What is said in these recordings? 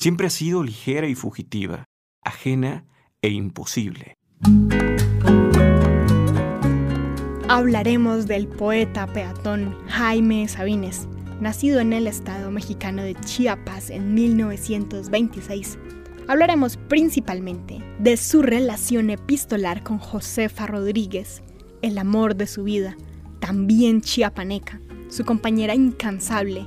siempre ha sido ligera y fugitiva, ajena e imposible. Hablaremos del poeta peatón Jaime Sabines, nacido en el estado mexicano de Chiapas en 1926. Hablaremos principalmente de su relación epistolar con Josefa Rodríguez, el amor de su vida, también chiapaneca, su compañera incansable,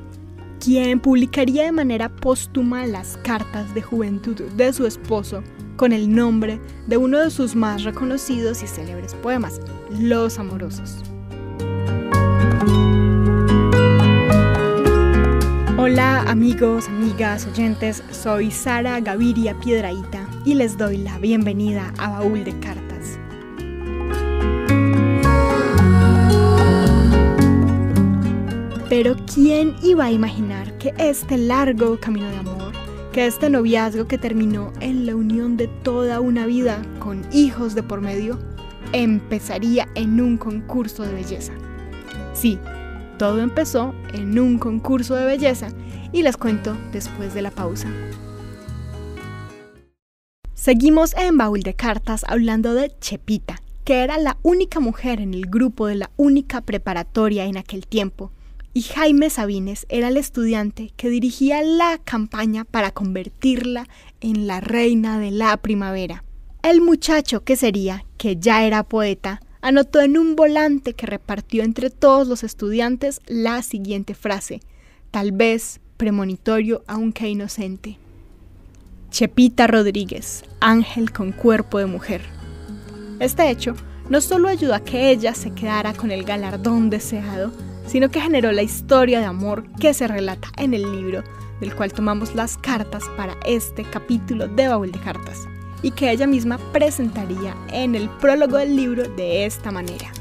quien publicaría de manera póstuma las cartas de juventud de su esposo con el nombre de uno de sus más reconocidos y célebres poemas, Los Amorosos. Hola amigos, amigas, oyentes, soy Sara Gaviria Piedraíta y les doy la bienvenida a Baúl de Cartas. Pero ¿quién iba a imaginar que este largo camino de amor, que este noviazgo que terminó en la unión de toda una vida con hijos de por medio, empezaría en un concurso de belleza? Sí, todo empezó en un concurso de belleza y les cuento después de la pausa. Seguimos en Baúl de Cartas hablando de Chepita, que era la única mujer en el grupo de la única preparatoria en aquel tiempo, y Jaime Sabines era el estudiante que dirigía la campaña para convertirla en la reina de la primavera. El muchacho que sería, que ya era poeta, anotó en un volante que repartió entre todos los estudiantes la siguiente frase, tal vez premonitorio aunque inocente. Chepita Rodríguez, ángel con cuerpo de mujer. Este hecho no solo ayudó a que ella se quedara con el galardón deseado, sino que generó la historia de amor que se relata en el libro, del cual tomamos las cartas para este capítulo de Baúl de Cartas y que ella misma presentaría en el prólogo del libro de esta manera.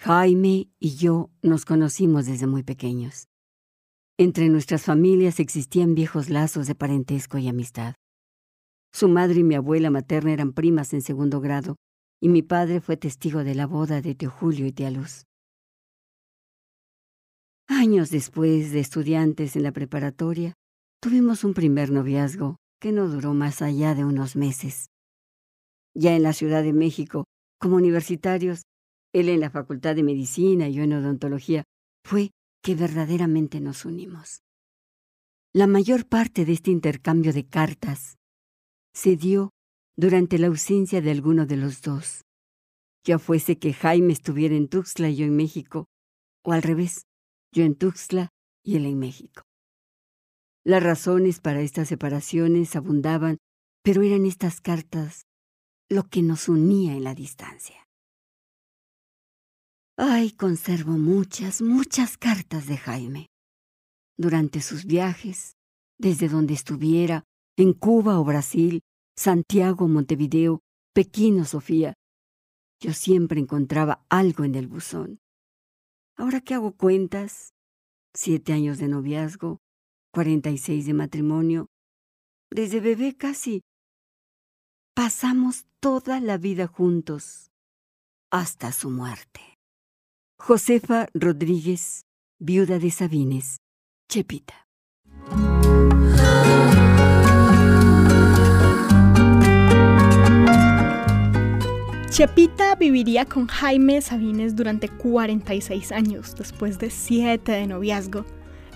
Jaime y yo nos conocimos desde muy pequeños. Entre nuestras familias existían viejos lazos de parentesco y amistad. Su madre y mi abuela materna eran primas en segundo grado, y mi padre fue testigo de la boda de Teo Julio y Tía Luz. Años después de estudiantes en la preparatoria, tuvimos un primer noviazgo que no duró más allá de unos meses. Ya en la Ciudad de México, como universitarios, él en la Facultad de Medicina y yo en odontología, fue que verdaderamente nos unimos. La mayor parte de este intercambio de cartas se dio durante la ausencia de alguno de los dos, ya fuese que Jaime estuviera en Tuxtla y yo en México, o al revés, yo en Tuxtla y él en México. Las razones para estas separaciones abundaban, pero eran estas cartas lo que nos unía en la distancia. Ay, conservo muchas, muchas cartas de Jaime. Durante sus viajes, desde donde estuviera, en Cuba o Brasil, Santiago, Montevideo, Pekín o Sofía, yo siempre encontraba algo en el buzón. Ahora que hago cuentas, siete años de noviazgo, cuarenta y seis de matrimonio, desde bebé casi. Pasamos toda la vida juntos, hasta su muerte. Josefa Rodríguez, viuda de Sabines, Chepita. Chepita viviría con Jaime Sabines durante 46 años, después de 7 de noviazgo.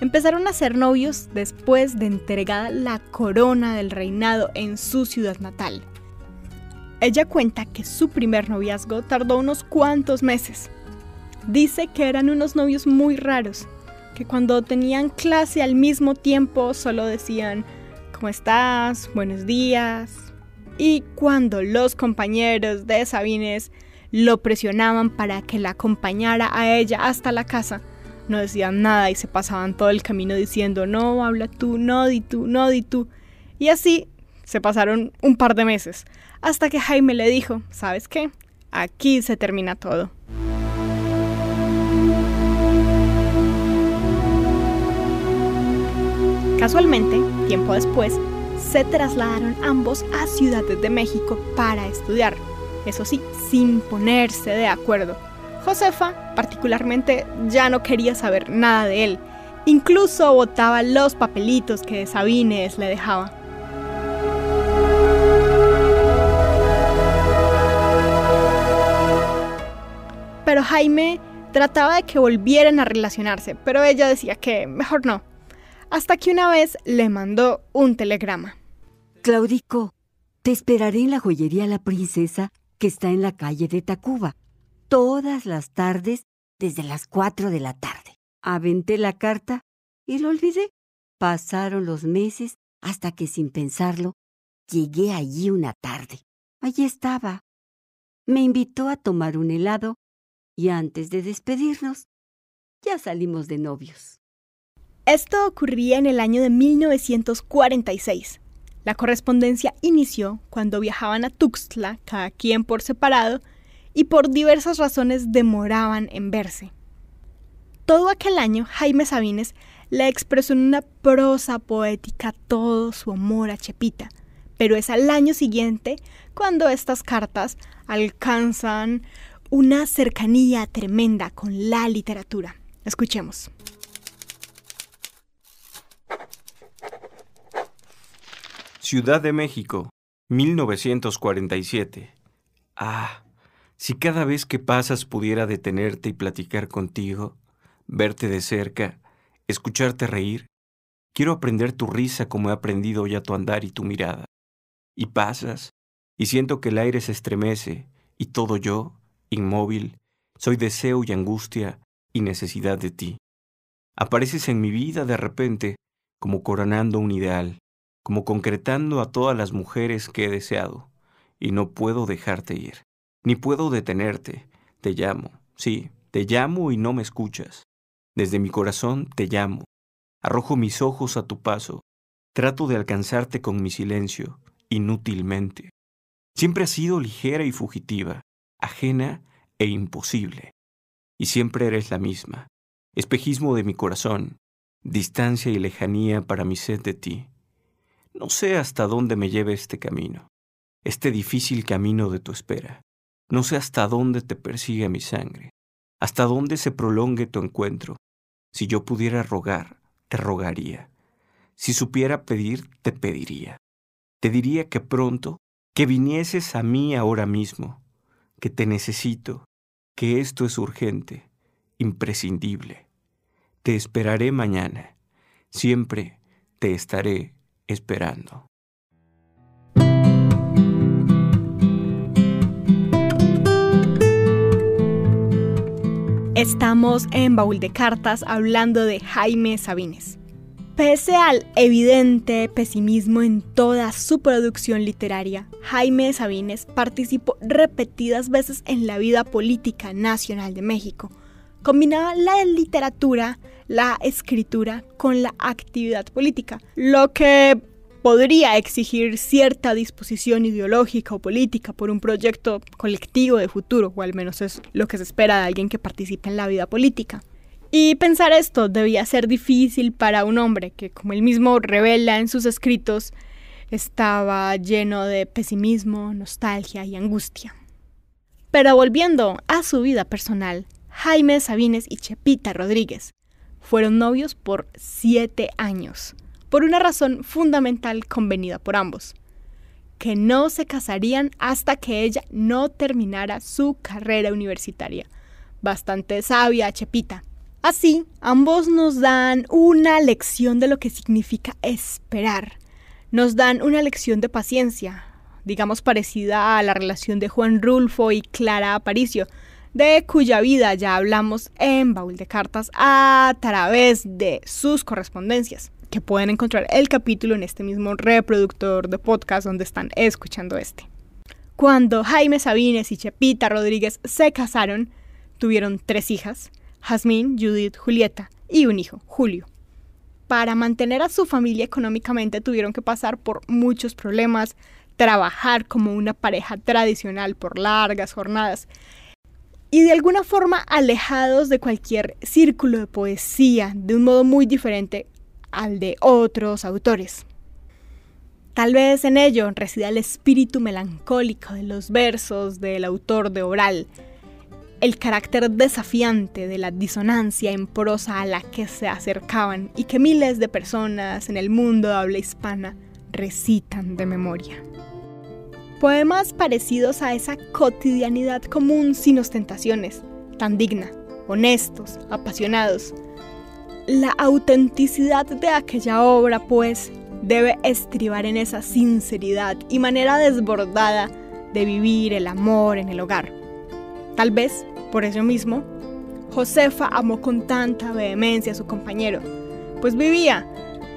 Empezaron a ser novios después de entregada la corona del reinado en su ciudad natal. Ella cuenta que su primer noviazgo tardó unos cuantos meses. Dice que eran unos novios muy raros, que cuando tenían clase al mismo tiempo solo decían, ¿cómo estás? Buenos días, y cuando los compañeros de Sabines lo presionaban para que la acompañara a ella hasta la casa, no decían nada y se pasaban todo el camino diciendo no, habla tú, no di tú, no di tú. Y así se pasaron un par de meses, hasta que Jaime le dijo, ¿sabes qué? Aquí se termina todo. Casualmente, tiempo después, se trasladaron ambos a Ciudad de México para estudiar, eso sí, sin ponerse de acuerdo. Josefa, particularmente, ya no quería saber nada de él. Incluso botaba los papelitos que Sabines le dejaba. Pero Jaime trataba de que volvieran a relacionarse, pero ella decía que mejor no. Hasta que una vez le mandó un telegrama. Claudico, te esperaré en la joyería La Princesa, que está en la calle de Tacuba, todas las tardes desde las cuatro de la tarde. Aventé la carta y lo olvidé. Pasaron los meses hasta que sin pensarlo llegué allí una tarde. Allí estaba. Me invitó a tomar un helado y antes de despedirnos, ya salimos de novios. Esto ocurría en el año de 1946. La correspondencia inició cuando viajaban a Tuxtla, cada quien por separado, y por diversas razones demoraban en verse. Todo aquel año, Jaime Sabines le expresó en una prosa poética todo su amor a Chepita, pero es al año siguiente cuando estas cartas alcanzan una cercanía tremenda con la literatura. Escuchemos. Ciudad de México, 1947. Ah, si cada vez que pasas pudiera detenerte y platicar contigo, verte de cerca, escucharte reír, quiero aprender tu risa como he aprendido ya tu andar y tu mirada. Y pasas, y siento que el aire se estremece, y todo yo, inmóvil, soy deseo y angustia y necesidad de ti. Apareces en mi vida de repente como coronando un ideal, como concretando a todas las mujeres que he deseado, y no puedo dejarte ir, ni puedo detenerte. Te llamo, sí, te llamo y no me escuchas. Desde mi corazón te llamo, arrojo mis ojos a tu paso, trato de alcanzarte con mi silencio, inútilmente. Siempre has sido ligera y fugitiva, ajena e imposible. Y siempre eres la misma, espejismo de mi corazón, distancia y lejanía para mi sed de ti. No sé hasta dónde me lleve este camino, este difícil camino de tu espera. No sé hasta dónde te persigue mi sangre, hasta dónde se prolongue tu encuentro. Si yo pudiera rogar, te rogaría. Si supiera pedir, te pediría. Te diría que pronto, que vinieses a mí ahora mismo, que te necesito, que esto es urgente, imprescindible. Te esperaré mañana, siempre te estaré esperando. Estamos en Baúl de Cartas hablando de Jaime Sabines. Pese al evidente pesimismo en toda su producción literaria, Jaime Sabines participó repetidas veces en la vida política nacional de México. Combinaba la literatura, la escritura con la actividad política, lo que podría exigir cierta disposición ideológica o política por un proyecto colectivo de futuro, o al menos es lo que se espera de alguien que participe en la vida política. Y pensar esto debía ser difícil para un hombre que, como él mismo revela en sus escritos, estaba lleno de pesimismo, nostalgia y angustia. Pero volviendo a su vida personal, Jaime Sabines y Chepita Rodríguez fueron novios por siete años, por una razón fundamental convenida por ambos, que no se casarían hasta que ella no terminara su carrera universitaria. Bastante sabia, Chepita, Así, ambos nos dan una lección de lo que significa esperar. Nos dan una lección de paciencia, digamos parecida a la relación de Juan Rulfo y Clara Aparicio, de cuya vida ya hablamos en Baúl de Cartas a través de sus correspondencias, que pueden encontrar el capítulo en este mismo reproductor de podcast donde están escuchando este. Cuando Jaime Sabines y Chepita Rodríguez se casaron, tuvieron tres hijas, Jazmín, Judith, Julieta y un hijo, Julio. Para mantener a su familia económicamente tuvieron que pasar por muchos problemas, trabajar como una pareja tradicional por largas jornadas y de alguna forma alejados de cualquier círculo de poesía, de un modo muy diferente al de otros autores. Tal vez en ello resida el espíritu melancólico de los versos del autor de Oral, el carácter desafiante de la disonancia en prosa a la que se acercaban y que miles de personas en el mundo de habla hispana recitan de memoria. Poemas parecidos a esa cotidianidad común sin ostentaciones, tan digna, honestos, apasionados. La autenticidad de aquella obra, pues, debe estribar en esa sinceridad y manera desbordada de vivir el amor en el hogar. Tal vez, por eso mismo, Josefa amó con tanta vehemencia a su compañero, pues vivía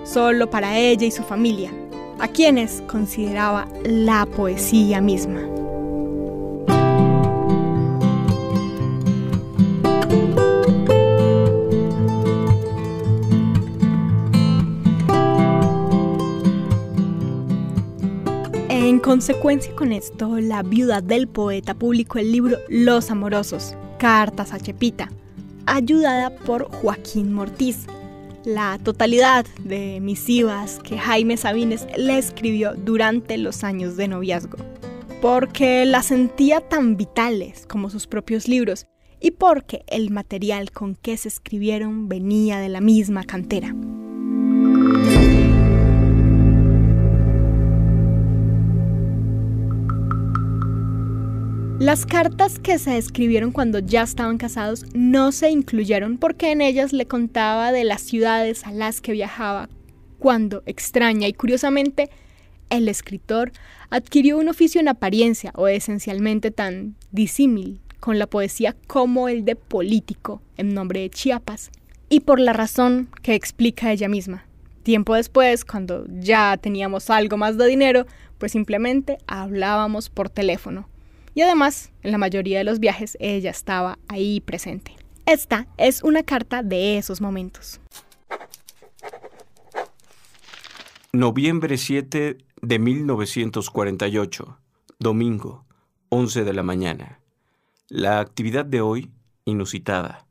solo para ella y su familia, a quienes consideraba la poesía misma. En consecuencia con esto, la viuda del poeta publicó el libro Los Amorosos, Cartas a Chepita, ayudada por Joaquín Mortiz, la totalidad de misivas que Jaime Sabines le escribió durante los años de noviazgo, porque las sentía tan vitales como sus propios libros y porque el material con que se escribieron venía de la misma cantera. Las cartas que se escribieron cuando ya estaban casados no se incluyeron porque en ellas le contaba de las ciudades a las que viajaba, cuando, extraña y curiosamente, el escritor adquirió un oficio en apariencia o esencialmente tan disímil con la poesía como el de político en nombre de Chiapas, y por la razón que explica ella misma. Tiempo después, cuando ya teníamos algo más de dinero, pues simplemente hablábamos por teléfono y además, en la mayoría de los viajes ella estaba ahí presente. Esta es una carta de esos momentos. Noviembre 7 de 1948, domingo, 11 de la mañana. La actividad de hoy, inusitada.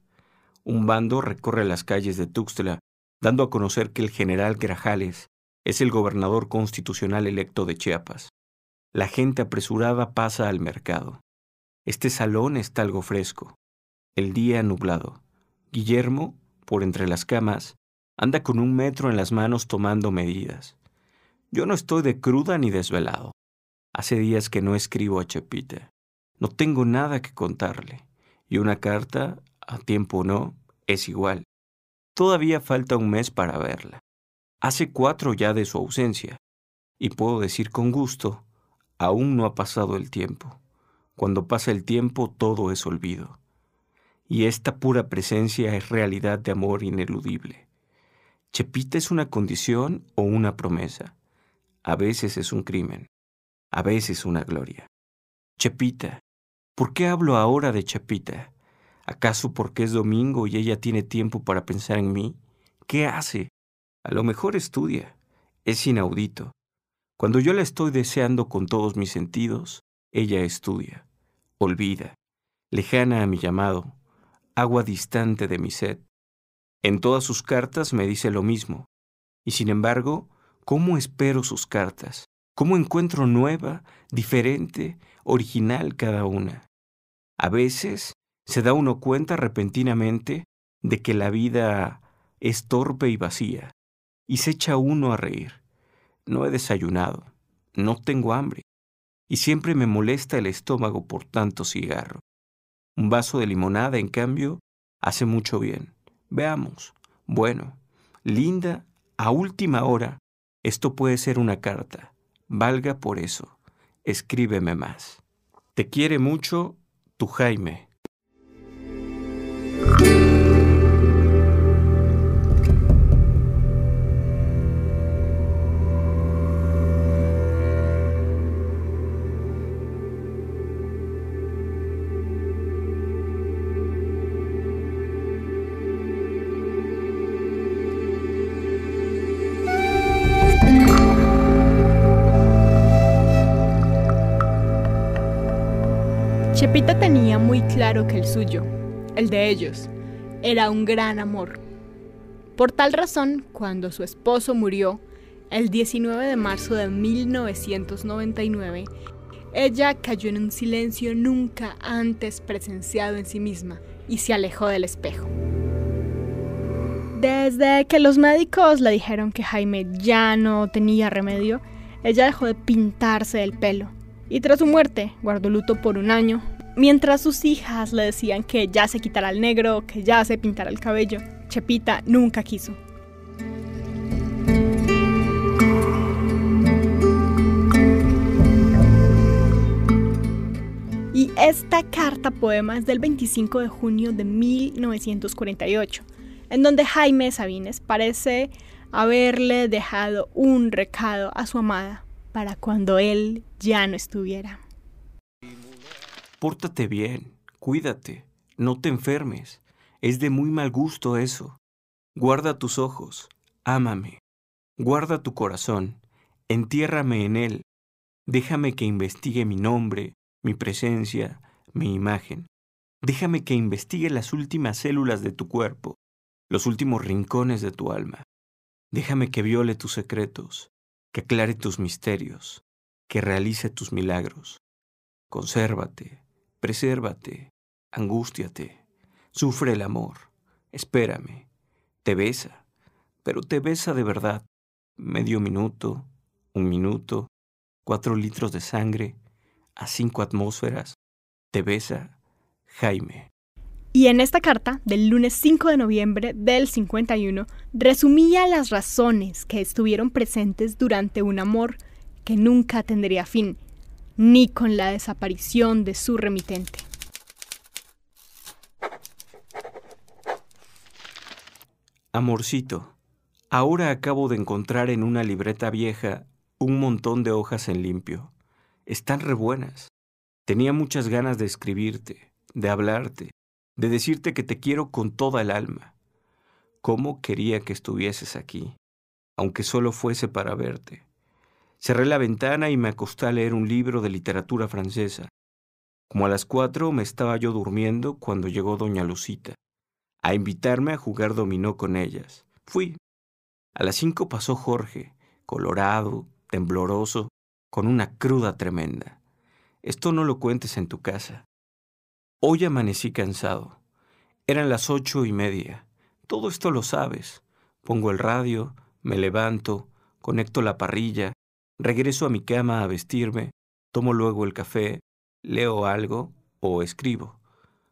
Un bando recorre las calles de Tuxtla, dando a conocer que el general Grajales es el gobernador constitucional electo de Chiapas. La gente apresurada pasa al mercado. Este salón está algo fresco. El día nublado. Guillermo, por entre las camas, anda con un metro en las manos tomando medidas. Yo no estoy de cruda ni desvelado. Hace días que no escribo a Chepita. No tengo nada que contarle. Y una carta, a tiempo o no, es igual. Todavía falta un mes para verla. Hace cuatro ya de su ausencia. Y puedo decir con gusto Aún no ha pasado el tiempo. Cuando pasa el tiempo todo es olvido. Y esta pura presencia es realidad de amor ineludible. Chepita es una condición o una promesa. A veces es un crimen, a veces una gloria. Chepita, ¿por qué hablo ahora de Chepita? ¿Acaso porque es domingo y ella tiene tiempo para pensar en mí? ¿Qué hace? A lo mejor estudia. Es inaudito. Cuando yo la estoy deseando con todos mis sentidos, ella estudia, olvida, lejana a mi llamado, agua distante de mi sed. En todas sus cartas me dice lo mismo, y sin embargo, ¿cómo espero sus cartas? ¿Cómo encuentro nueva, diferente, original cada una? A veces se da uno cuenta repentinamente de que la vida es torpe y vacía, y se echa uno a reír. No he desayunado, no tengo hambre, y siempre me molesta el estómago por tanto cigarro. Un vaso de limonada, en cambio, hace mucho bien. Veamos. Bueno, linda, a última hora, esto puede ser una carta. Valga por eso. Escríbeme más. Te quiere mucho tu Jaime. Claro que el suyo, el de ellos, era un gran amor. Por tal razón, cuando su esposo murió, el 19 de marzo de 1999, ella cayó en un silencio nunca antes presenciado en sí misma y se alejó del espejo. Desde que los médicos le dijeron que Jaime ya no tenía remedio, ella dejó de pintarse el pelo y tras su muerte guardó luto por un año, mientras sus hijas le decían que ya se quitara el negro, que ya se pintara el cabello. Chepita nunca quiso. Y esta carta poema es del 25 de junio de 1948 en donde Jaime Sabines parece haberle dejado un recado a su amada para cuando él ya no estuviera. Pórtate bien, cuídate, no te enfermes. Es de muy mal gusto eso. Guarda tus ojos, ámame. Guarda tu corazón, entiérrame en él. Déjame que investigue mi nombre, mi presencia, mi imagen. Déjame que investigue las últimas células de tu cuerpo, los últimos rincones de tu alma. Déjame que viole tus secretos, que aclare tus misterios, que realice tus milagros. Consérvate, presérvate, angústiate, sufre el amor, espérame, te besa, pero te besa de verdad, medio minuto, un minuto, cuatro litros de sangre, a cinco atmósferas, te besa Jaime. Y en esta carta, del lunes 5 de noviembre del 51, resumía las razones que estuvieron presentes durante un amor que nunca tendría fin, ni con la desaparición de su remitente. Amorcito, ahora acabo de encontrar en una libreta vieja un montón de hojas en limpio. Están rebuenas. Tenía muchas ganas de escribirte, de hablarte, de decirte que te quiero con toda el alma. ¿Cómo quería que estuvieses aquí, aunque solo fuese para verte? Cerré la ventana y me acosté a leer un libro de literatura francesa. Como a las cuatro me estaba yo durmiendo cuando llegó doña Lucita, a invitarme a jugar dominó con ellas. Fui. A las cinco pasó Jorge, colorado, tembloroso, con una cruda tremenda. Esto no lo cuentes en tu casa. Hoy amanecí cansado. Eran las ocho y media. Todo esto lo sabes. Pongo el radio, me levanto, conecto la parrilla, regreso a mi cama a vestirme, tomo luego el café, leo algo o escribo.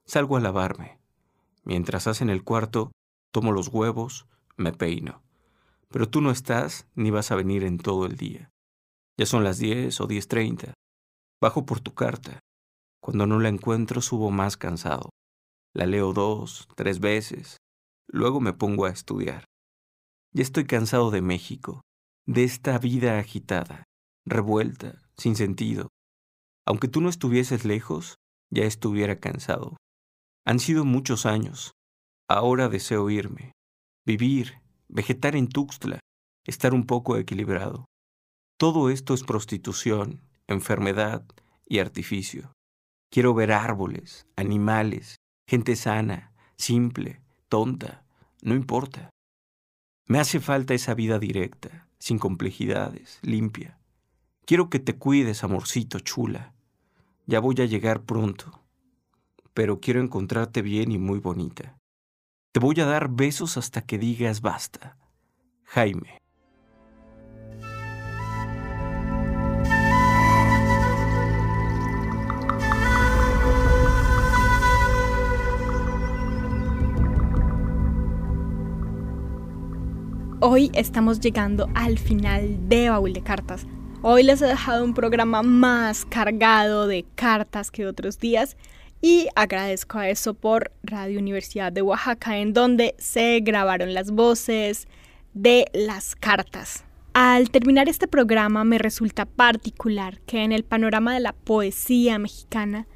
Salgo a lavarme. Mientras hacen el cuarto, tomo los huevos, me peino. Pero tú no estás ni vas a venir en todo el día. Ya son las diez o diez treinta. Bajo por tu carta. Cuando no la encuentro subo más cansado. La leo dos, tres veces. Luego me pongo a estudiar. Ya estoy cansado de México, de esta vida agitada, revuelta, sin sentido. Aunque tú no estuvieses lejos, ya estuviera cansado. Han sido muchos años. Ahora deseo irme, vivir, vegetar en Tuxtla, estar un poco equilibrado. Todo esto es prostitución, enfermedad y artificio. Quiero ver árboles, animales, gente sana, simple, tonta, no importa. Me hace falta esa vida directa, sin complejidades, limpia. Quiero que te cuides, amorcito chula. Ya voy a llegar pronto, pero quiero encontrarte bien y muy bonita. Te voy a dar besos hasta que digas basta. Jaime. Hoy estamos llegando al final de Baúl de Cartas. Hoy les he dejado un programa más cargado de cartas que otros días y agradezco a eso por Radio Universidad de Oaxaca en donde se grabaron las voces de las cartas. Al terminar este programa me resulta particular que en el panorama de la poesía mexicana,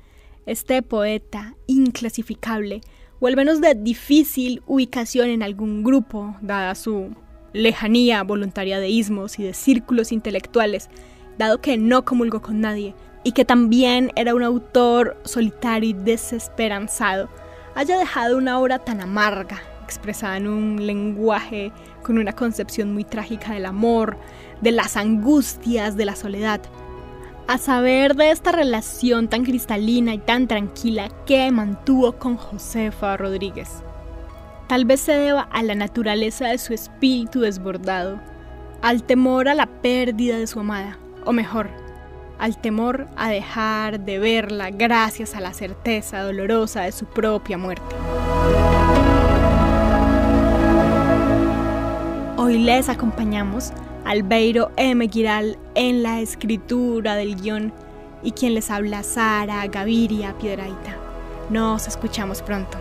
este poeta inclasificable o al menos de difícil ubicación en algún grupo, dada su lejanía voluntaria de ismos y de círculos intelectuales, dado que no comulgó con nadie y que también era un autor solitario y desesperanzado, haya dejado una obra tan amarga, expresada en un lenguaje con una concepción muy trágica del amor, de las angustias de la soledad. A saber de esta relación tan cristalina y tan tranquila que mantuvo con Josefa Rodríguez. Tal vez se deba a la naturaleza de su espíritu desbordado, al temor a la pérdida de su amada, o mejor, al temor a dejar de verla gracias a la certeza dolorosa de su propia muerte. Hoy les acompañamos Albeiro M. Giral en la escritura del guion y quien les habla Sara Gaviria Piedraita. Nos escuchamos pronto.